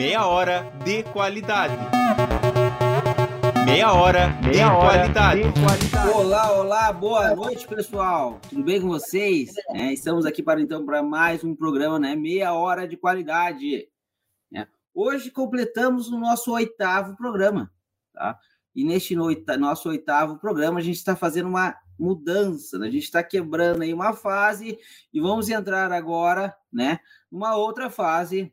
Meia hora de qualidade. Meia hora, Meia de, hora qualidade. de qualidade. Olá, olá, boa noite, pessoal. Tudo bem com vocês? É, estamos aqui para então para mais um programa, né? Meia hora de qualidade. É. Hoje completamos o nosso oitavo programa, tá? E neste nosso oitavo programa a gente está fazendo uma mudança, né? a gente está quebrando aí uma fase e vamos entrar agora, né? Numa outra fase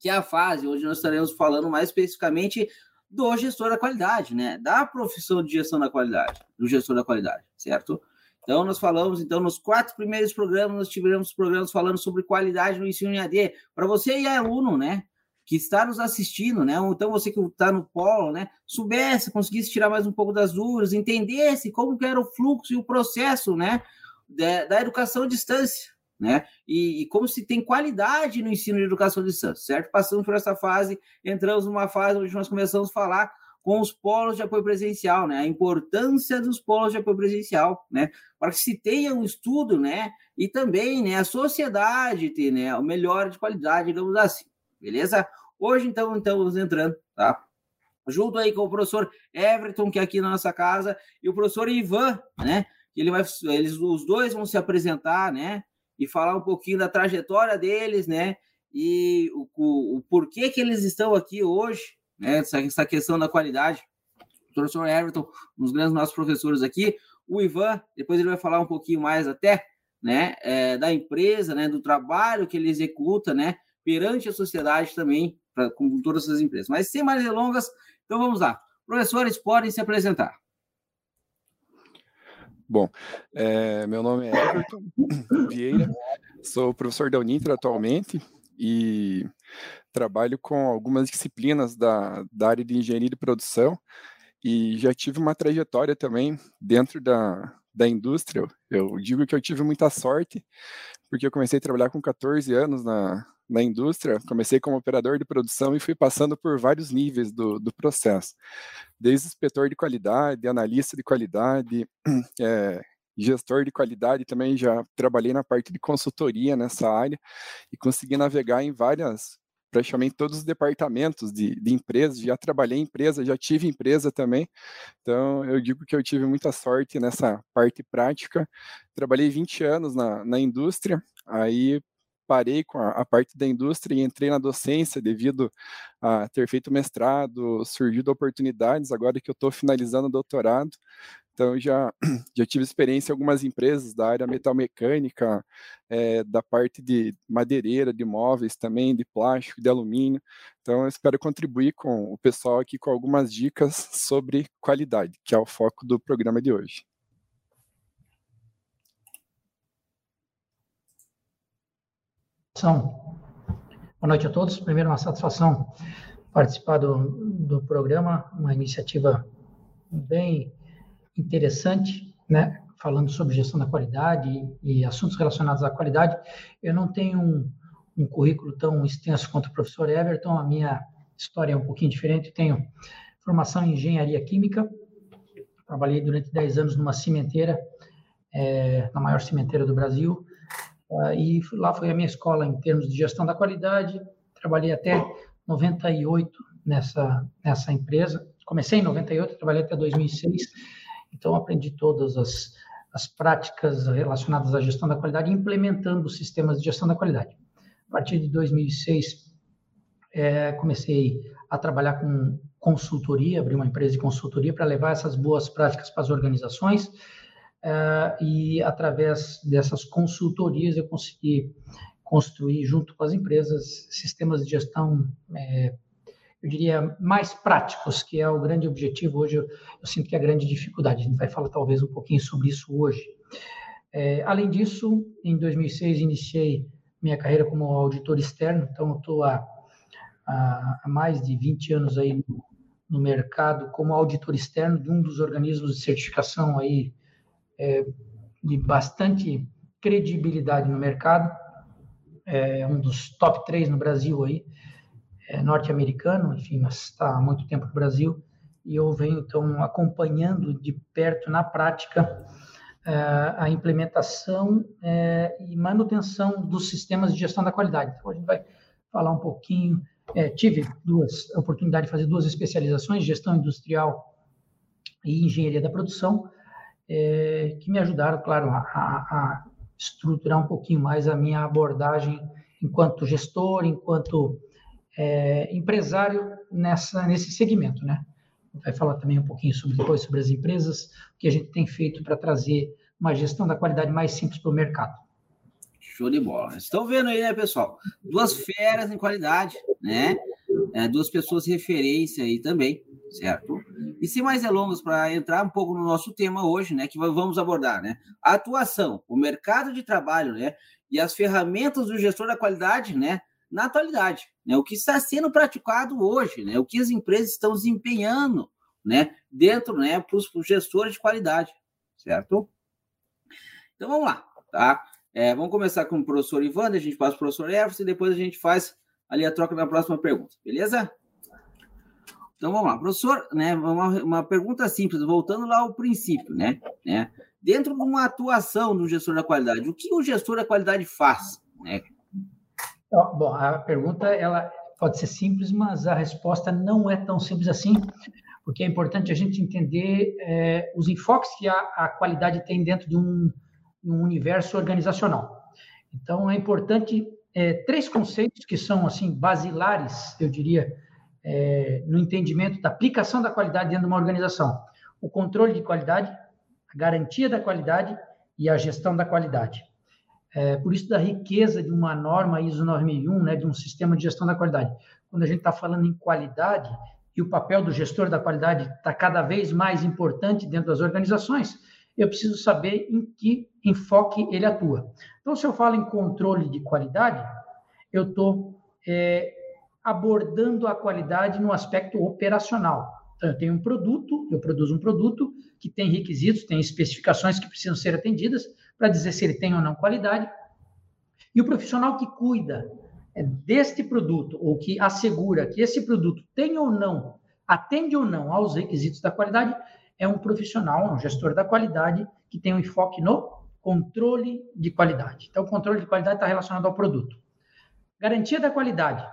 que é a fase onde nós estaremos falando mais especificamente do gestor da qualidade, né? Da profissão de gestão da qualidade, do gestor da qualidade, certo? Então, nós falamos, então, nos quatro primeiros programas, nós tivemos programas falando sobre qualidade no ensino em AD. Para você e aluno, né? Que está nos assistindo, né? Então, você que está no polo, né? Soubesse, conseguisse tirar mais um pouco das dúvidas, entendesse como que era o fluxo e o processo, né? Da, da educação à distância, né? E, e, como se tem qualidade no ensino de educação de distância, certo? Passamos por essa fase, entramos numa fase onde nós começamos a falar com os polos de apoio presencial, né? A importância dos polos de apoio presencial, né? Para que se tenha um estudo, né? E também, né? A sociedade ter, né? O melhor de qualidade, digamos assim, beleza? Hoje, então, estamos entrando, tá? Junto aí com o professor Everton, que é aqui na nossa casa, e o professor Ivan, né? Ele vai, eles, os dois vão se apresentar, né? E falar um pouquinho da trajetória deles, né? E o, o, o porquê que eles estão aqui hoje, né? Essa, essa questão da qualidade. O professor Everton, um dos grandes nossos professores aqui, o Ivan, depois ele vai falar um pouquinho mais até, né? É, da empresa, né? Do trabalho que ele executa, né? Perante a sociedade também, pra, com todas essas empresas. Mas sem mais delongas, então vamos lá. Professores, podem se apresentar. Bom, é, meu nome é Everton Vieira, sou professor da Uninter atualmente e trabalho com algumas disciplinas da, da área de engenharia de produção e já tive uma trajetória também dentro da, da indústria. Eu digo que eu tive muita sorte, porque eu comecei a trabalhar com 14 anos na, na indústria, comecei como operador de produção e fui passando por vários níveis do, do processo, desde inspetor de qualidade, analista de qualidade, é, gestor de qualidade, também já trabalhei na parte de consultoria nessa área e consegui navegar em várias, praticamente todos os departamentos de, de empresas, já trabalhei em empresa, já tive empresa também, então eu digo que eu tive muita sorte nessa parte prática, trabalhei 20 anos na, na indústria, aí parei com a, a, parte da indústria e entrei na docência devido a ter feito mestrado, surgido oportunidades, agora que eu estou finalizando o doutorado, então já, já tive experiência em algumas empresas da área metalmecânica, é, da parte de madeireira, de móveis também, de plástico, de alumínio. Então espero contribuir com o pessoal aqui com algumas dicas sobre qualidade, que é o foco do programa de hoje. Boa noite a todos. Primeiro, uma satisfação participar do, do programa, uma iniciativa bem interessante, né? Falando sobre gestão da qualidade e, assuntos relacionados à qualidade. Eu não tenho um, um, currículo tão extenso quanto o professor Everton, a minha história é um pouquinho diferente. tenho formação em engenharia química, trabalhei durante 10 anos numa cimenteira, é, na maior cimenteira do Brasil, Uh, e lá foi a minha escola em termos de gestão da qualidade. Trabalhei até 98 nessa, nessa empresa. Comecei em 98, trabalhei até 2006. Então, aprendi todas as, as práticas relacionadas à gestão da qualidade, implementando sistemas de gestão da qualidade. A partir de 2006, é, comecei a trabalhar com consultoria, abri uma empresa de consultoria para levar essas boas práticas para as organizações uh, e através dessas consultorias eu consegui construir junto com as empresas sistemas de gestão, é, eu diria, mais práticos, que é o grande objetivo. Hoje, eu, eu, sinto que é a grande dificuldade, a gente vai falar talvez um pouquinho sobre isso hoje. É, além disso, em 2006 iniciei minha carreira como auditor externo, então eu estou há, há, mais de 20 anos aí no, no mercado como auditor externo de um dos organismos de certificação aí é, de bastante credibilidade no mercado, é um dos top três no Brasil aí, é norte-americano, enfim, mas está há muito tempo no Brasil, e eu venho então acompanhando de perto, na prática, é, a implementação é, e manutenção dos sistemas de gestão da qualidade. Então, a gente vai falar um pouquinho é, tive duas oportunidade de fazer duas especializações, gestão industrial e engenharia da produção, que me ajudaram, claro, a, a, estruturar um pouquinho mais a minha abordagem enquanto gestor, enquanto é, empresário nessa nesse segmento, né? Vai falar também um pouquinho sobre depois sobre as empresas, o que a gente tem feito para trazer uma gestão da qualidade mais simples para o mercado. Show de bola. Estão vendo aí, né, pessoal? Duas feras em qualidade, né? É, duas pessoas referência aí também, certo? E sem mais delongas, para entrar um pouco no nosso tema hoje, né, que vamos abordar, né? A atuação, o mercado de trabalho, né? E as ferramentas do gestor da qualidade, né? Na atualidade, né? O que está sendo praticado hoje, né? O que as empresas estão desempenhando, né? Dentro, né? Para os gestores de qualidade, certo? Então vamos lá, tá? É, vamos começar com o professor Ivan, a gente passa para o professor Everson e depois a gente faz ali a troca na próxima pergunta, beleza? Então vamos lá, professor, né? Uma, uma pergunta simples, voltando lá ao princípio, né? né? Dentro de uma atuação do gestor da qualidade, o que o gestor da qualidade faz? Né? Bom, a pergunta ela pode ser simples, mas a resposta não é tão simples assim, porque é importante a gente entender é, os enfoques que a, a qualidade tem dentro de um um universo organizacional. Então, é importante é, três conceitos que são assim basilares, eu diria, é, no entendimento da aplicação da qualidade dentro de uma organização: o controle de qualidade, a garantia da qualidade e a gestão da qualidade. É, por isso da riqueza de uma norma ISO 9001, né, de um sistema de gestão da qualidade. Quando a gente está falando em qualidade e o papel do gestor da qualidade está cada vez mais importante dentro das organizações, eu preciso saber em que enfoque ele atua. Então, se eu falo em controle de qualidade, eu estou é, abordando a qualidade no aspecto operacional. Então, eu tenho um produto, eu produzo um produto que tem requisitos, tem especificações que precisam ser atendidas para dizer se ele tem ou não qualidade. E o profissional que cuida é, deste produto, ou que assegura que esse produto tem ou não, atende ou não aos requisitos da qualidade, é um profissional, um gestor da qualidade que tem um enfoque no controle de qualidade. Então, o controle de qualidade está relacionado ao produto. Garantia da qualidade.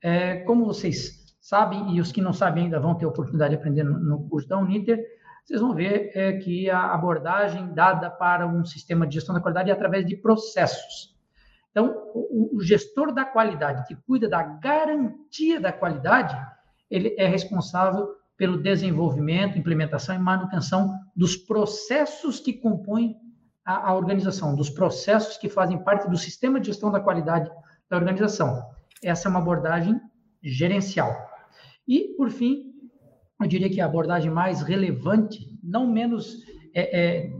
É, como vocês sabem, e os que não sabem ainda vão ter oportunidade de aprender no, no curso da Uniter, vocês vão ver é, que a abordagem dada para um sistema de gestão da qualidade é através de processos. Então, o, o gestor da qualidade, que cuida da garantia da qualidade, ele é responsável pelo desenvolvimento, implementação e manutenção dos processos que compõem a, a, organização, dos processos que fazem parte do sistema de gestão da qualidade da organização. Essa é uma abordagem gerencial. E, por fim, eu diria que a abordagem mais relevante, não menos é, é,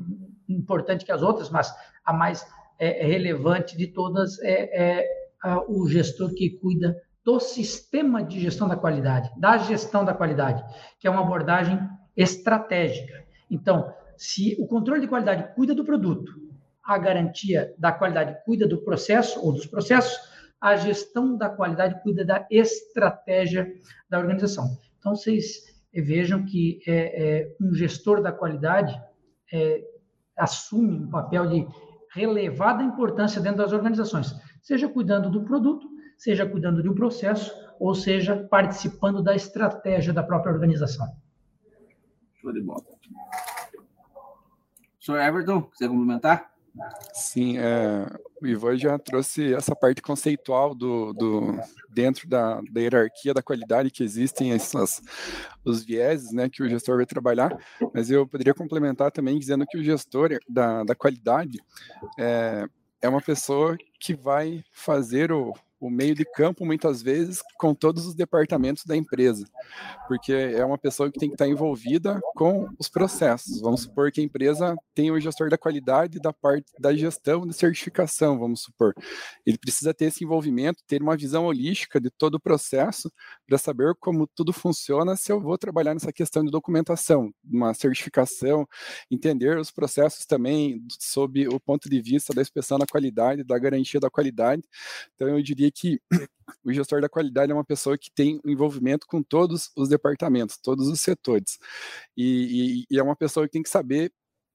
importante que as outras, mas a mais é, relevante de todas é, é o gestor que cuida do sistema de gestão da qualidade, da gestão da qualidade, que é uma abordagem estratégica. Então, se o controle de qualidade cuida do produto, a garantia da qualidade cuida do processo ou dos processos, a gestão da qualidade cuida da estratégia da organização. Então, vocês vejam que é, é, um gestor da qualidade é, assume um papel de relevada importância dentro das organizações, seja cuidando do produto, seja cuidando de um processo, ou seja, participando da estratégia da própria organização. Show de bola. Senhor Everton, quiser complementar? Sim, é, o Ivan já trouxe essa parte conceitual do, do dentro da, da, hierarquia da qualidade que existem essas, os vieses né, que o gestor vai trabalhar, mas eu poderia complementar também dizendo que o gestor da, da qualidade é, é uma pessoa que vai fazer o, o meio de campo, muitas vezes, com todos os departamentos da empresa, porque é uma pessoa que tem que estar envolvida com os processos. Vamos supor que a empresa tem o gestor da qualidade da parte da gestão de certificação, vamos supor. Ele precisa ter esse envolvimento, ter uma visão holística de todo o processo para saber como tudo funciona se eu vou trabalhar nessa questão de documentação, uma certificação, entender os processos também sob o ponto de vista da inspeção da qualidade, da garantia da qualidade. Então, eu diria que o gestor da qualidade é uma pessoa que tem envolvimento com todos os departamentos, todos os setores. E, e, e é uma pessoa que tem que saber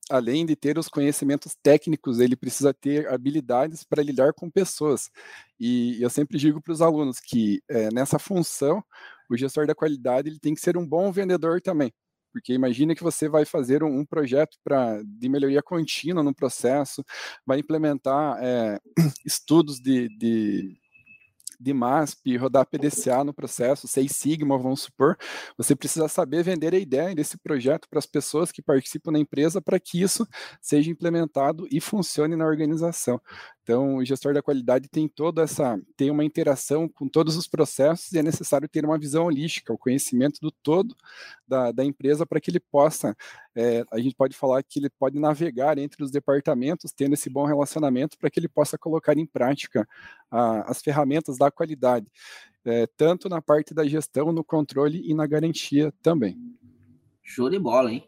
além de ter os conhecimentos técnicos, ele precisa ter habilidades para lidar com pessoas. E eu sempre digo para os alunos que é, nessa função, o gestor da qualidade ele tem que ser um bom vendedor também. Porque imagine que você vai fazer um, um projeto para de melhoria contínua no processo, vai implementar é, estudos de, de de MASP, rodar PDCA no processo, Seis Sigma, vamos supor, você precisa saber vender a ideia desse projeto para as pessoas que participam da empresa para que isso seja implementado e funcione na organização. Então, o gestor da qualidade tem toda essa, tem uma interação com todos os processos e é necessário ter uma visão holística, o conhecimento do todo da, da empresa para que ele possa, é, a gente pode falar que ele pode navegar entre os departamentos, tendo esse bom relacionamento para que ele possa colocar em prática a, as ferramentas da qualidade, é, tanto na parte da gestão, no controle e na garantia também. Show de bola, hein?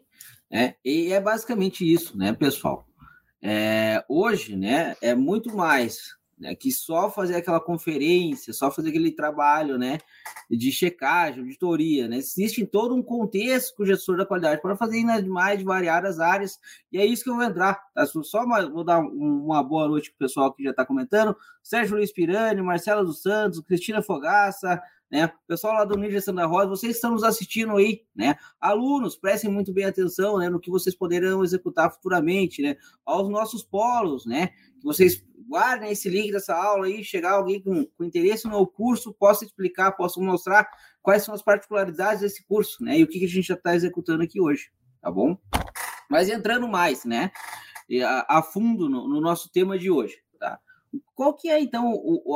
É, e é basicamente isso, né, pessoal? É, hoje, né, é muito mais né, que só fazer aquela conferência, só fazer aquele trabalho, né, de checagem, auditoria, né? Existe todo um contexto com o gestor da qualidade para fazer nas mais variadas áreas, e é isso que eu vou entrar. Tá? Só uma, vou dar uma boa noite para o pessoal que já está comentando. Sérgio Luiz Pirani, Marcelo dos Santos, Cristina Fogaça, né? Pessoal lá do Ninja Santa Rosa, vocês estão nos assistindo aí, né? Alunos, prestem muito bem atenção, né, no que vocês poderão executar futuramente, né? Aos nossos polos, né? Que vocês guardem esse link dessa aula aí, chegar alguém com, com interesse no curso, possa explicar, possa mostrar quais são as particularidades desse curso, né? E o que, que a gente já está executando aqui hoje, tá bom? Mas entrando mais, né? A, a fundo no, no nosso tema de hoje? Qual que é, então,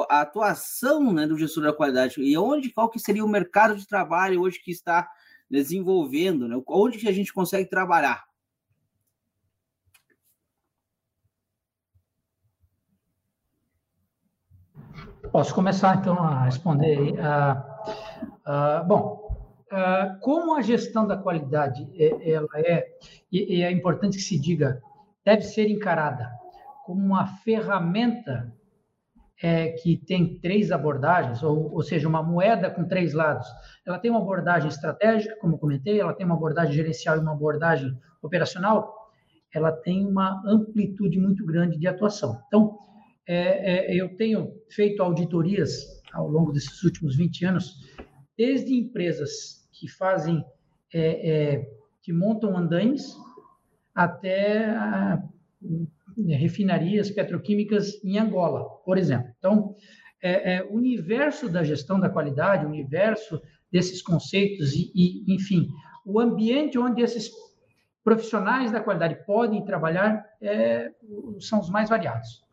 a atuação né, do gestor da qualidade e onde, qual que seria o mercado de trabalho hoje que está desenvolvendo, né? Onde que a gente consegue trabalhar? Posso começar, então, a responder. Uh, uh, bom, uh, como a gestão da qualidade é, ela é, e é importante que se diga, deve ser encarada como uma ferramenta é, que tem três abordagens, ou, ou seja, uma moeda com três lados. Ela tem uma abordagem estratégica, como comentei, ela tem uma abordagem gerencial e uma abordagem operacional. Ela tem uma amplitude muito grande de atuação. Então, é, é, eu tenho feito auditorias ao longo desses últimos 20 anos, desde empresas que fazem, é, é, que montam andaimes, até a, refinarias petroquímicas em Angola, por exemplo. Então, é, é, o universo da gestão da qualidade, o universo desses conceitos e, e, enfim, o ambiente onde esses profissionais da qualidade podem trabalhar é, são os mais variados.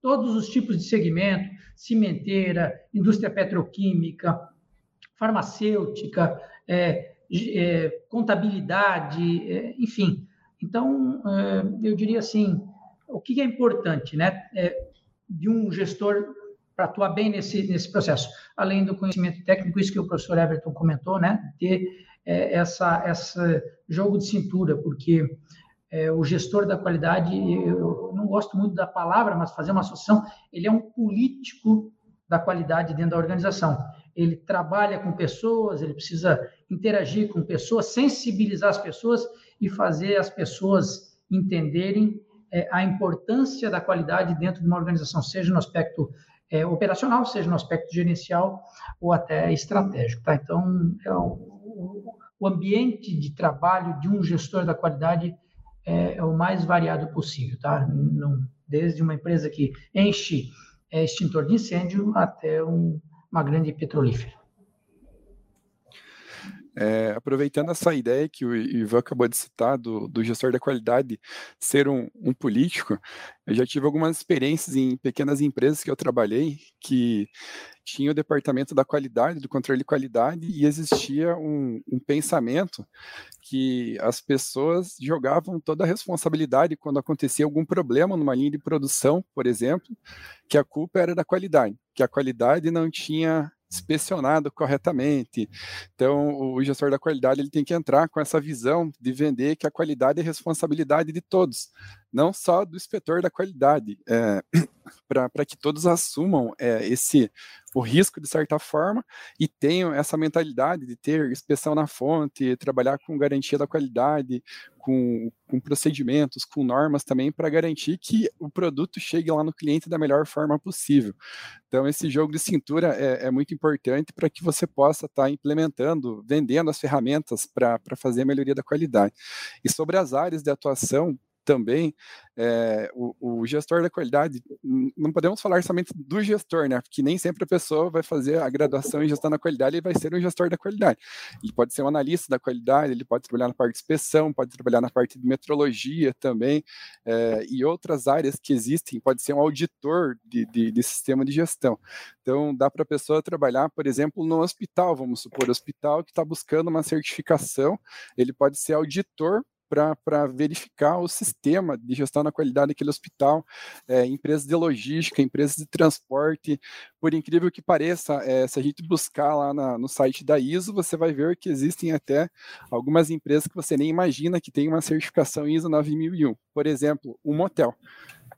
Todos os tipos de segmento, cimenteira, indústria petroquímica, farmacêutica, é, é, contabilidade, é, enfim. Então, é, eu diria assim, o que é importante, né, é, de um gestor para atuar bem nesse, nesse processo, além do conhecimento técnico, isso que o professor Everton comentou, né, ter é, essa, essa jogo de cintura, porque é, o gestor da qualidade, eu não gosto muito da palavra, mas fazer uma associação, ele é um político da qualidade dentro da organização. Ele trabalha com pessoas, ele precisa interagir com pessoas, sensibilizar as pessoas e fazer as pessoas entenderem é, a importância da qualidade dentro de uma organização, seja no aspecto é, operacional, seja no aspecto gerencial ou até estratégico. Tá? Então, é o, o, ambiente de trabalho de um gestor da qualidade é, é o mais variado possível, tá? Não, desde uma empresa que enche é, extintor de incêndio até um, uma grande petrolífera. É, aproveitando essa ideia que o Ivan acabou de citar, do, do gestor da qualidade ser um, um, político, eu já tive algumas experiências em pequenas empresas que eu trabalhei, que tinha o departamento da qualidade, do controle de qualidade, e existia um, um pensamento que as pessoas jogavam toda a responsabilidade quando acontecia algum problema numa linha de produção, por exemplo, que a culpa era da qualidade, que a qualidade não tinha inspecionado corretamente. Então, o gestor da qualidade ele tem que entrar com essa visão de vender que a qualidade é responsabilidade de todos. Não só do inspetor da qualidade, é, para que todos assumam é, esse o risco de certa forma e tenham essa mentalidade de ter inspeção na fonte, trabalhar com garantia da qualidade, com, com procedimentos, com normas também para garantir que o produto chegue lá no cliente da melhor forma possível. Então esse jogo de cintura é, é muito importante para que você possa estar tá implementando, vendendo as ferramentas para fazer a melhoria da qualidade. E sobre as áreas de atuação, também é, o, o, gestor da qualidade, não podemos falar somente do gestor, né? Porque nem sempre a pessoa vai fazer a graduação em gestão da qualidade e vai ser um gestor da qualidade. Ele pode ser um analista da qualidade, ele pode trabalhar na parte de inspeção, pode trabalhar na parte de metrologia também, é, e outras áreas que existem, pode ser um auditor de, de, de sistema de gestão. Então, dá para a pessoa trabalhar, por exemplo, no hospital, vamos supor, hospital que está buscando uma certificação, ele pode ser auditor para verificar o sistema de gestão da qualidade daquele hospital, é, empresas de logística, empresas de transporte. Por incrível que pareça, é, se a gente buscar lá na, no site da ISO, você vai ver que existem até algumas empresas que você nem imagina que tem uma certificação ISO 9001. Por exemplo, um motel.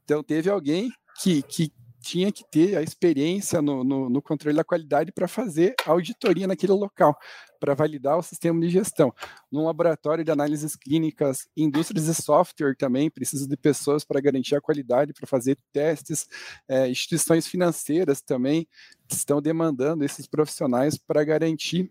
Então, teve alguém que, que tinha que ter a experiência no, no, no controle da qualidade para fazer auditoria naquele local, para validar o sistema de gestão. Num laboratório de análises clínicas, indústrias de software também precisam de pessoas para garantir a qualidade, para fazer testes, é, instituições financeiras também estão demandando esses profissionais para garantir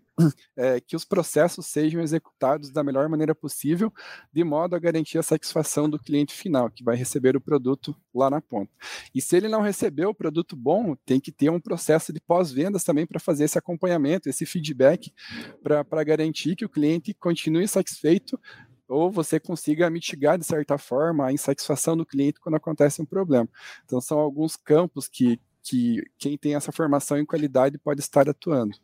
é, que os processos sejam executados da melhor maneira possível, de modo a garantir a satisfação do cliente final, que vai receber o produto lá na ponta. E se ele não receber o produto bom, tem que ter um processo de pós-vendas também para fazer esse acompanhamento, esse feedback, para garantir que o cliente continue satisfeito ou você consiga mitigar, de certa forma, a insatisfação do cliente quando acontece um problema. Então, são alguns campos que, que quem tem essa formação em qualidade pode estar atuando.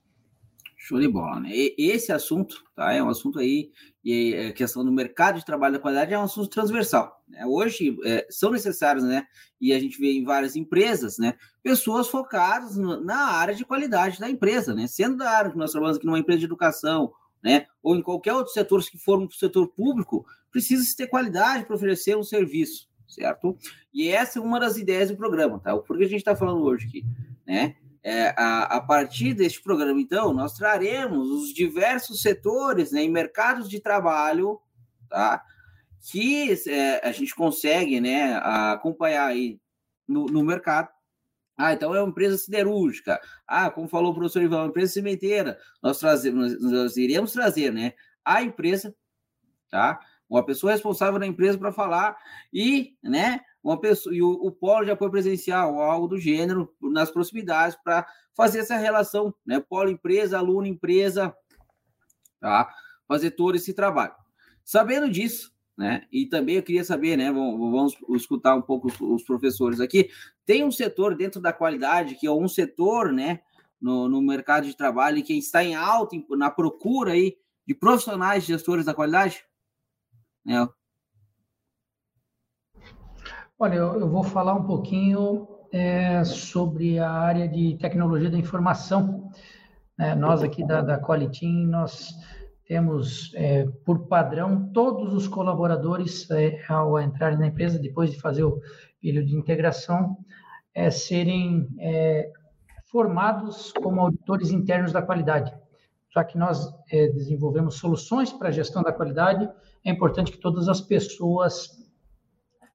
Show de bola, né? E, esse assunto, tá? É um assunto aí, e a questão do mercado de trabalho da qualidade é um assunto transversal. Né? Hoje é, são necessários, né? E a gente vê em várias empresas, né? Pessoas focadas no, na área de qualidade da empresa, né? Sendo da área que nós trabalhamos aqui numa empresa de educação, né? Ou em qualquer outro setor que for um setor público, precisa se ter qualidade para oferecer um serviço, certo? E essa é uma das ideias do programa, tá? Por que a gente está falando hoje aqui, né? É, a, a, partir deste programa, então, nós traremos os diversos setores né, em mercados de trabalho, tá? Que é, a gente consegue né, acompanhar aí no, no, mercado. Ah, então é uma empresa siderúrgica. Ah, como falou o professor Ivan, uma empresa cimenteira. Nós, trazemos, nós iremos trazer né, a empresa, tá? Uma pessoa responsável da empresa para falar e, né, uma pessoa e o, o polo de apoio presencial, algo do gênero, nas proximidades, para fazer essa relação, né? Polo empresa, aluno empresa, tá? Fazer todo esse trabalho. Sabendo disso, né? E também eu queria saber, né? Vamos, vamos escutar um pouco os, os, professores aqui. Tem um setor dentro da qualidade que é um setor, né? No, no mercado de trabalho que está em alta na procura aí de profissionais gestores da qualidade, né? Olha, eu, vou falar um pouquinho é, sobre a área de tecnologia da informação. É, nós aqui da, da nós temos, é, por padrão, todos os colaboradores, é, ao entrar na empresa, depois de fazer o período de integração, é, serem é, formados como auditores internos da qualidade. Já que nós desenvolvemos soluções para a gestão da qualidade, é importante que todas as pessoas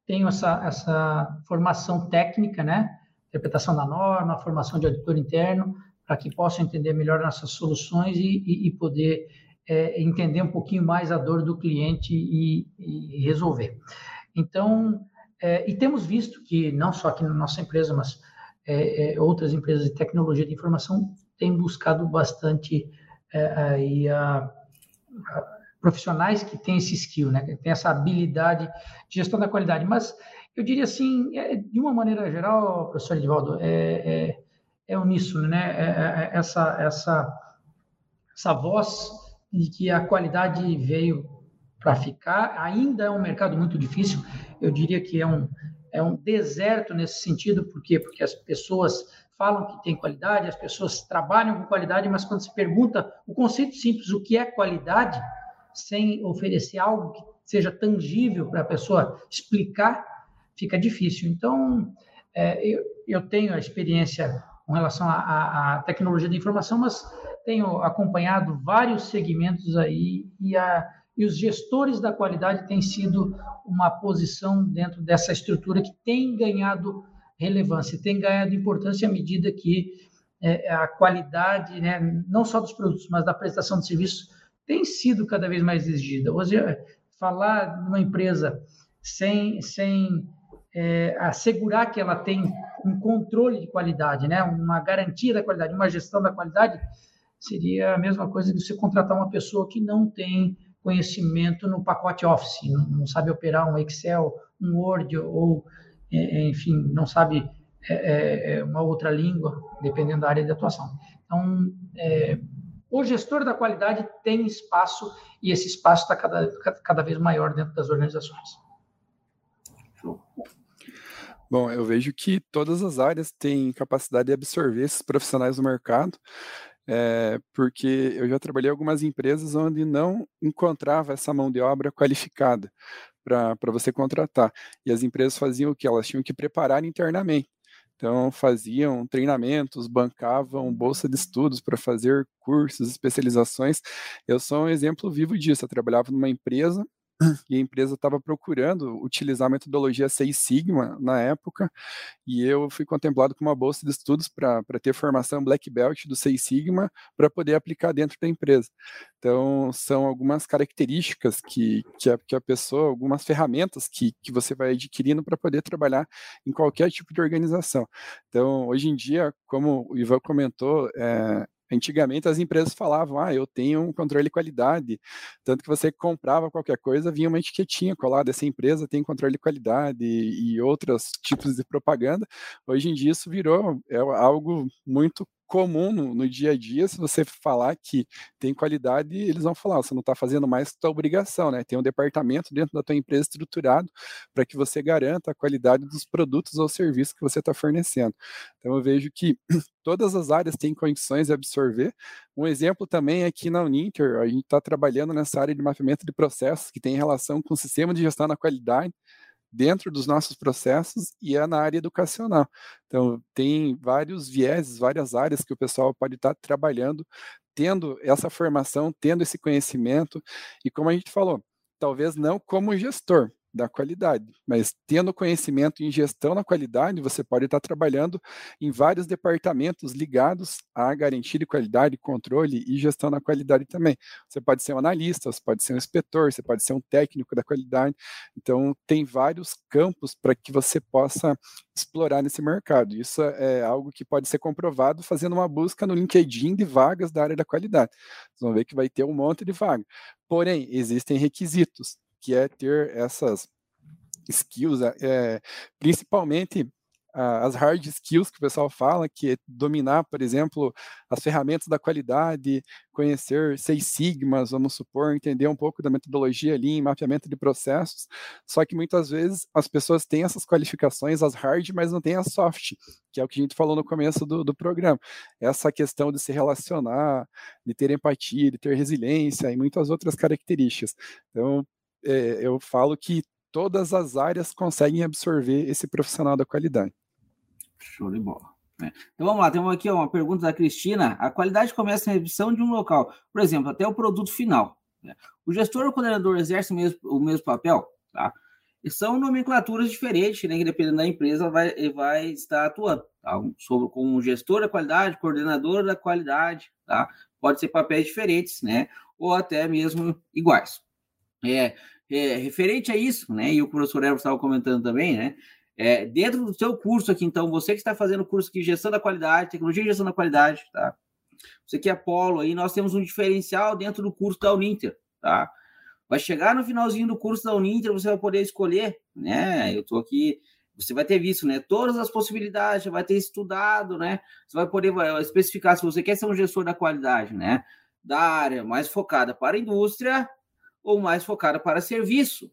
tenho essa, essa formação técnica, né? Interpretação da norma, formação de auditor interno, para que possam entender melhor nossas soluções e, e, e poder é, entender um pouquinho mais a dor do cliente e, e resolver. Então, é, e temos visto que, não só aqui na nossa empresa, mas é, é outras empresas de tecnologia de informação têm buscado bastante é, aí a, a profissionais que têm esse skill, né, que têm essa habilidade de gestão da qualidade. Mas eu diria assim, é, de uma maneira geral, professor Edivaldo, é, é, é uníssono, né? É, é, é, essa, essa, essa voz de que a qualidade veio para ficar, ainda é um mercado muito difícil, eu diria que é um, é um deserto nesse sentido, por quê? Porque as pessoas falam que tem qualidade, as pessoas trabalham com qualidade, mas quando se pergunta o conceito simples, o que é qualidade, sem oferecer algo que seja tangível para a pessoa explicar, fica difícil. Então, é, eu, eu tenho a experiência com relação à, tecnologia da informação, mas tenho acompanhado vários segmentos aí e, a, e os gestores da qualidade têm sido uma posição dentro dessa estrutura que tem ganhado relevância, tem ganhado importância à medida que é, a qualidade, né, não só dos produtos, mas da prestação de serviços, tem sido cada vez mais exigida. Hoje, falar numa empresa sem, sem é, assegurar que ela tem um controle de qualidade, né, uma garantia da qualidade, uma gestão da qualidade, seria a mesma coisa que você contratar uma pessoa que não tem conhecimento no pacote Office, não, não sabe operar um Excel, um Word ou, é, é enfim, não sabe é, é, é, uma outra língua, dependendo da área de atuação. Então, é, o gestor da qualidade tem espaço e esse espaço está cada, cada vez maior dentro das organizações. Bom, eu vejo que todas as áreas têm capacidade de absorver esses profissionais do mercado, é, porque eu já trabalhei em algumas empresas onde não encontrava essa mão de obra qualificada para você contratar. E as empresas faziam o que? Elas tinham que preparar internamente. Então, faziam treinamentos, bancavam bolsa de estudos para fazer cursos, especializações. Eu sou um exemplo vivo disso. Eu trabalhava numa empresa e a empresa estava procurando utilizar a metodologia Seis Sigma na época, e eu fui contemplado com uma bolsa de estudos para ter formação Black Belt do Seis Sigma para poder aplicar dentro da empresa. Então, são algumas características que, que, a, que a pessoa, algumas ferramentas que, que você vai adquirindo para poder trabalhar em qualquer tipo de organização. Então, hoje em dia, como o Ivan comentou, é, Antigamente as empresas falavam, ah, eu tenho um controle de qualidade, tanto que você comprava qualquer coisa, vinha uma etiquetinha colada, essa empresa tem controle de qualidade e, e outros tipos de propaganda. Hoje em dia isso virou é algo muito comum no, no, dia a dia, se você falar que tem qualidade, eles vão falar, você não está fazendo mais tua obrigação, né? Tem um departamento dentro da tua empresa estruturado para que você garanta a qualidade dos produtos ou serviços que você está fornecendo. Então eu vejo que todas as áreas têm condições de absorver. Um exemplo também é que na Uninter, a gente está trabalhando nessa área de mapeamento de processos que tem relação com o sistema de gestão da qualidade, dentro dos nossos processos e é na área educacional. Então, tem vários vieses, várias áreas que o pessoal pode estar trabalhando, tendo essa formação, tendo esse conhecimento, e como a gente falou, talvez não como gestor, da qualidade. Mas tendo conhecimento em gestão da qualidade, você pode estar trabalhando em vários departamentos ligados à garantia de qualidade, controle e gestão da qualidade também. Você pode ser um analista, você pode ser um inspetor, você pode ser um técnico da qualidade. Então, tem vários campos para que você possa explorar nesse mercado. Isso é algo que pode ser comprovado fazendo uma busca no LinkedIn de vagas da área da qualidade. Vocês vão ver que vai ter um monte de vaga. Porém, existem requisitos que é ter essas skills, é, principalmente as hard skills que o pessoal fala, que é dominar, por exemplo, as ferramentas da qualidade, conhecer seis sigmas, vamos supor, entender um pouco da metodologia ali mapeamento de processos. Só que muitas vezes as pessoas têm essas qualificações, as hard, mas não têm as soft, que é o que a gente falou no começo do, do programa. Essa questão de se relacionar, de ter empatia, de ter resiliência e muitas outras características. Então, é, eu falo que todas as áreas conseguem absorver esse profissional da qualidade. Show de bola. É. Então vamos lá, temos aqui uma pergunta da Cristina. A qualidade começa na revisão de um local, por exemplo, até o produto final. Né? O gestor ou coordenador exerce o mesmo, o mesmo papel, tá? E são nomenclaturas diferentes, né? Dependendo da empresa vai, vai estar atuando. Tá? Sobre, como gestor da qualidade, coordenador da qualidade, tá? Pode ser papéis diferentes, né? Ou até mesmo iguais. É, é, referente a isso, né? E o professor Evo estava comentando também, né? É, dentro do seu curso aqui, então, você que está fazendo o curso de gestão da qualidade, tecnologia de gestão da qualidade, tá? Você que é polo aí, nós temos um diferencial dentro do curso da Uninter, tá? Vai chegar no finalzinho do curso da Uninter, você vai poder escolher, né? Eu estou aqui, você vai ter visto, né? Todas as possibilidades, vai ter estudado, né? Você vai poder especificar se você quer ser um gestor da qualidade, né? Da área mais focada para a indústria ou mais focada para serviço,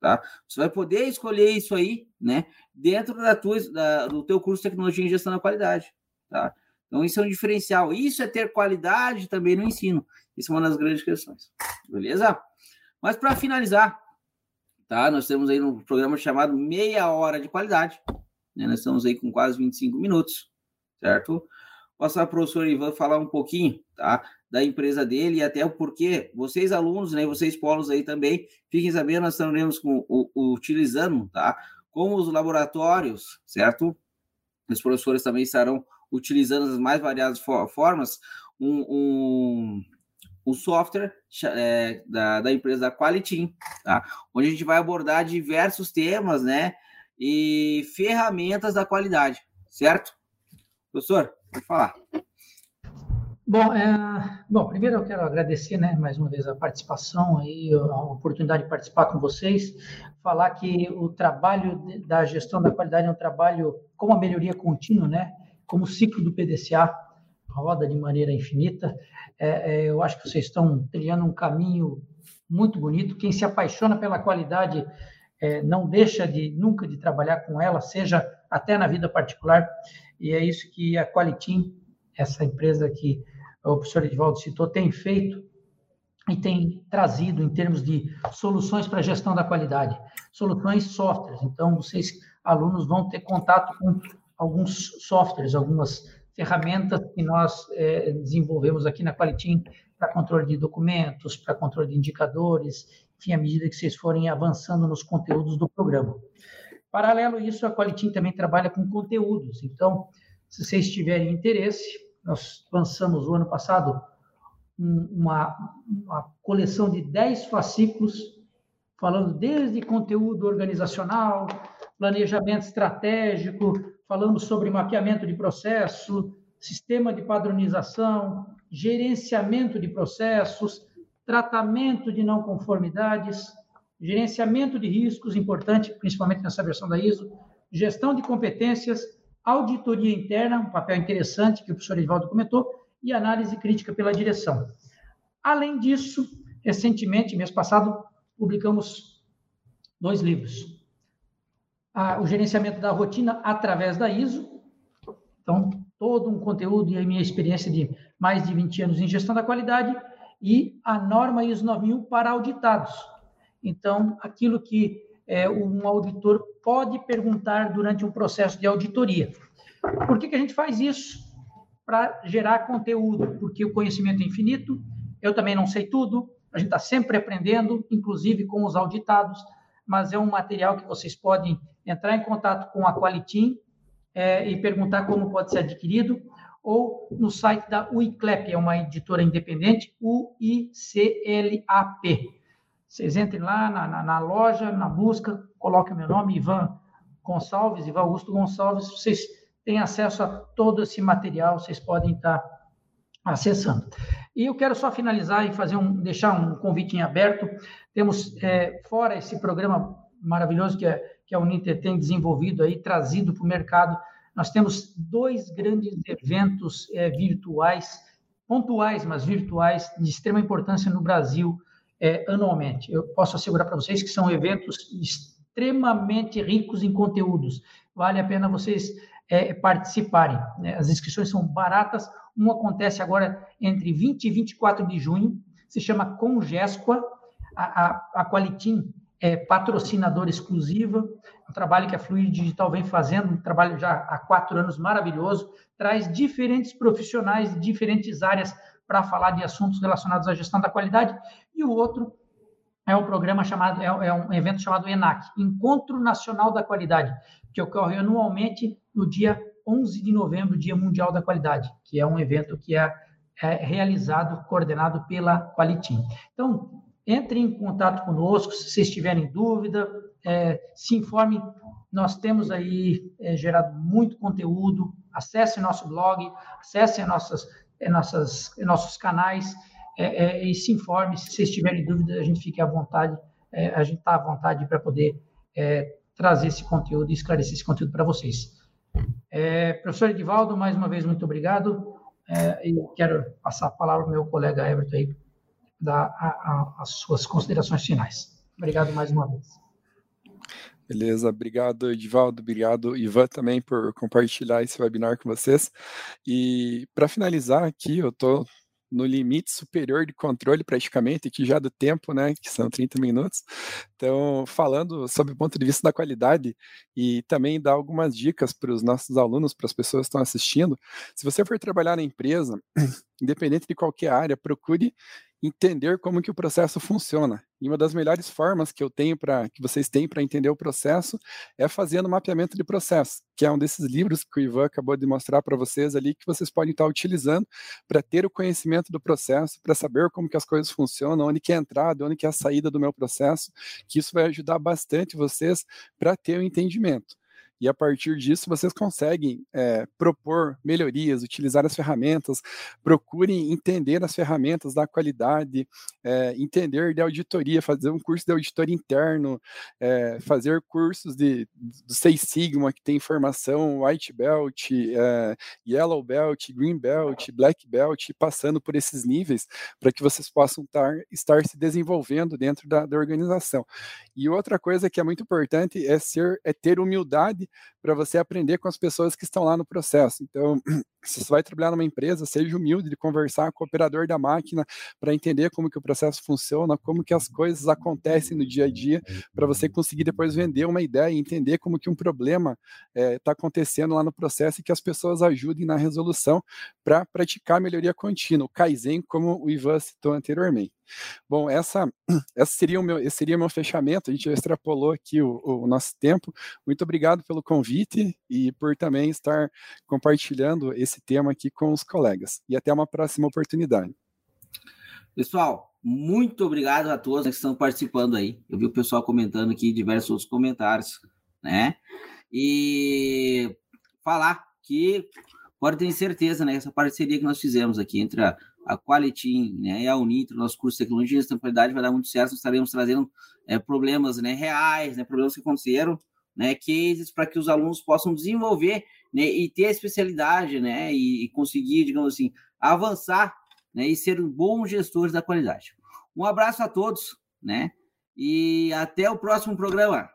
tá? Você vai poder escolher isso aí, né, dentro da tua, da, do teu curso de tecnologia em gestão da qualidade, tá? Então isso é um diferencial. Isso é ter qualidade também no ensino. Isso é uma das grandes questões. Beleza? Mas para finalizar, tá? Nós temos aí um programa chamado Meia Hora de Qualidade, né? Nós estamos aí com quase 25 minutos, certo? Vou passar para o professor Ivan falar um pouquinho, tá? Da empresa dele e até o porquê. Vocês alunos, né? Vocês polos aí também, fiquem sabendo, nós estaremos com, o, utilizando, tá? Como os laboratórios, certo? Os professores também estarão utilizando as mais variadas formas, um, um, um software é, da, da empresa da tá? onde a gente vai abordar diversos temas, né? E ferramentas da qualidade, certo? Professor, pode falar. Bom, é, bom, primeiro eu quero agradecer, né, mais uma vez a participação aí, a oportunidade de participar com vocês, falar que o trabalho da gestão da qualidade é um trabalho com a melhoria contínua, né, como o ciclo do PDCA roda de maneira infinita. É, é, eu acho que vocês estão trilhando um caminho muito bonito. Quem se apaixona pela qualidade é, não deixa de nunca de trabalhar com ela, seja até na vida particular. E é isso que a Qualitim, essa empresa que o professor Edvaldo citou, tem feito e tem trazido em termos de soluções para a gestão da qualidade, soluções softwares. Então, vocês, alunos, vão ter contato com alguns softwares, algumas ferramentas que nós é, desenvolvemos aqui na Qualitim para controle de documentos, para controle de indicadores, enfim, à medida que vocês forem avançando nos conteúdos do programa. Paralelo a isso, a Qualitim também trabalha com conteúdos. Então, se vocês tiverem interesse, nós lançamos o ano passado uma, uma coleção de 10 fascículos falando desde conteúdo organizacional, planejamento estratégico, falamos sobre mapeamento de processo, sistema de padronização, gerenciamento de processos, tratamento de não conformidades, gerenciamento de riscos, importante, principalmente nessa versão da ISO, gestão de competências, auditoria interna, um papel interessante que o professor Edvaldo comentou, e análise crítica pela direção. Além disso, recentemente, mês passado, publicamos dois livros a, o gerenciamento da rotina através da ISO. Então, todo um conteúdo e a minha experiência de mais de 20 anos em gestão da qualidade e a norma ISO 9000 para auditados. Então, aquilo que é, um auditor pode perguntar durante um processo de auditoria. Por que, que a gente faz isso? Para gerar conteúdo, porque o conhecimento é infinito, eu também não sei tudo, a gente está sempre aprendendo, inclusive com os auditados, mas é um material que vocês podem entrar em contato com a Qualitim é, e perguntar como pode ser adquirido, ou no site da UICLEP, é uma editora independente, UICLAP. Vocês entrem lá na, na, na loja, na busca, coloquem o meu nome, Ivan Gonçalves, Ivan Augusto Gonçalves, vocês têm acesso a todo esse material, vocês podem estar acessando. E eu quero só finalizar e fazer um, deixar um convite em aberto. Temos, é, fora esse programa maravilhoso que é que a Uninter tem desenvolvido aí, trazido para o mercado. Nós temos dois grandes eventos é, virtuais, pontuais, mas virtuais, de extrema importância no Brasil é, anualmente. Eu posso assegurar para vocês que são eventos extremamente ricos em conteúdos. Vale a pena vocês é, participarem. Né? As inscrições são baratas. Um acontece agora entre 20 e 24 de junho, se chama Congesqua. A, a, a Qualitim é patrocinadora exclusiva, um trabalho que a Fluid Digital vem fazendo, um trabalho já há quatro anos maravilhoso, traz diferentes profissionais de diferentes áreas para falar de assuntos relacionados à gestão da qualidade, e o outro é um programa chamado, é, é um evento chamado ENAC, Encontro Nacional da Qualidade, que ocorre anualmente no dia 11 de novembro, Dia Mundial da Qualidade, que é um evento que é, é realizado, coordenado pela Qualitim. Então, entre em contato conosco, se vocês tiverem dúvida, é, se informe. Nós temos aí é, gerado muito conteúdo. Acesse nosso blog, acesse nossas, é, nossas, nossos canais é, é, e se informe. Se vocês tiverem dúvida, a gente fique à vontade. É, a gente está à vontade para poder trazer esse conteúdo e esclarecer esse conteúdo para vocês. professor Edivaldo, mais uma vez, muito obrigado. e quero passar a palavra ao meu colega Everton aí dar a, a, as suas considerações finais. Obrigado mais uma vez. Beleza, obrigado Edivaldo, obrigado Ivan também por compartilhar esse webinar com vocês. E para finalizar aqui, eu estou no limite superior de controle, praticamente, aqui já do tempo, né, que são 30 minutos. Então, falando sobre o ponto de vista da qualidade e também dar algumas dicas para os nossos alunos, para as pessoas que estão assistindo, se você for trabalhar na empresa, independente de qualquer área, procure entender como que o processo funciona. E uma das melhores formas que eu tenho para que vocês têm para entender o processo é fazendo mapeamento de processo, que é um desses livros que o Ivan acabou de mostrar para vocês ali que vocês podem estar utilizando para ter o conhecimento do processo, para saber como que as coisas funcionam, onde que é a entrada, onde que é a saída do meu processo, que isso vai ajudar bastante vocês para ter o entendimento e a partir disso vocês conseguem é, propor melhorias, utilizar as ferramentas, procurem entender as ferramentas da qualidade, é, entender de auditoria, fazer um curso de auditor interno, é, fazer cursos de, do Seis Sigma, que tem informação, White Belt, Yellow Belt, Green Belt, Black Belt, passando por esses níveis, para que vocês possam tar, estar se desenvolvendo dentro da, da organização. E outra coisa que é muito importante é ser, é ter humildade para você aprender com as pessoas que estão lá no processo. Então, se você vai trabalhar numa empresa, seja humilde de conversar com o operador da máquina para entender como que o processo funciona, como que as coisas acontecem no dia a dia, para você conseguir depois vender uma ideia e entender como que um problema está eh, é, acontecendo lá no processo e que as pessoas ajudem na resolução para praticar melhoria contínua, o Kaizen, como o Ivan citou anteriormente. Bom, essa, essa seria o meu, esse seria o meu fechamento. A gente já extrapolou aqui o, o nosso tempo. Muito obrigado pelo convite e por também estar compartilhando esse tema aqui com os colegas. E até uma próxima oportunidade. Pessoal, muito obrigado a todos que estão participando aí. Eu vi o pessoal comentando aqui diversos outros comentários, né? E falar que pode ter certeza, né? Essa parceria que nós fizemos aqui entre a a Quality né, e a Unitro, nosso curso de tecnologia de qualidade vai dar muito certo, nós estaremos trazendo é, problemas né, reais, né, problemas que aconteceram, né, cases para que os alunos possam desenvolver né, e ter a especialidade né, e, e conseguir, digamos assim, avançar né, e ser bons gestores da qualidade. Um abraço a todos, né? E até o próximo programa.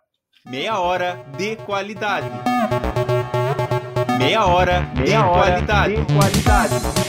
Meia hora de qualidade. Meia hora, Meia de, hora qualidade. de qualidade.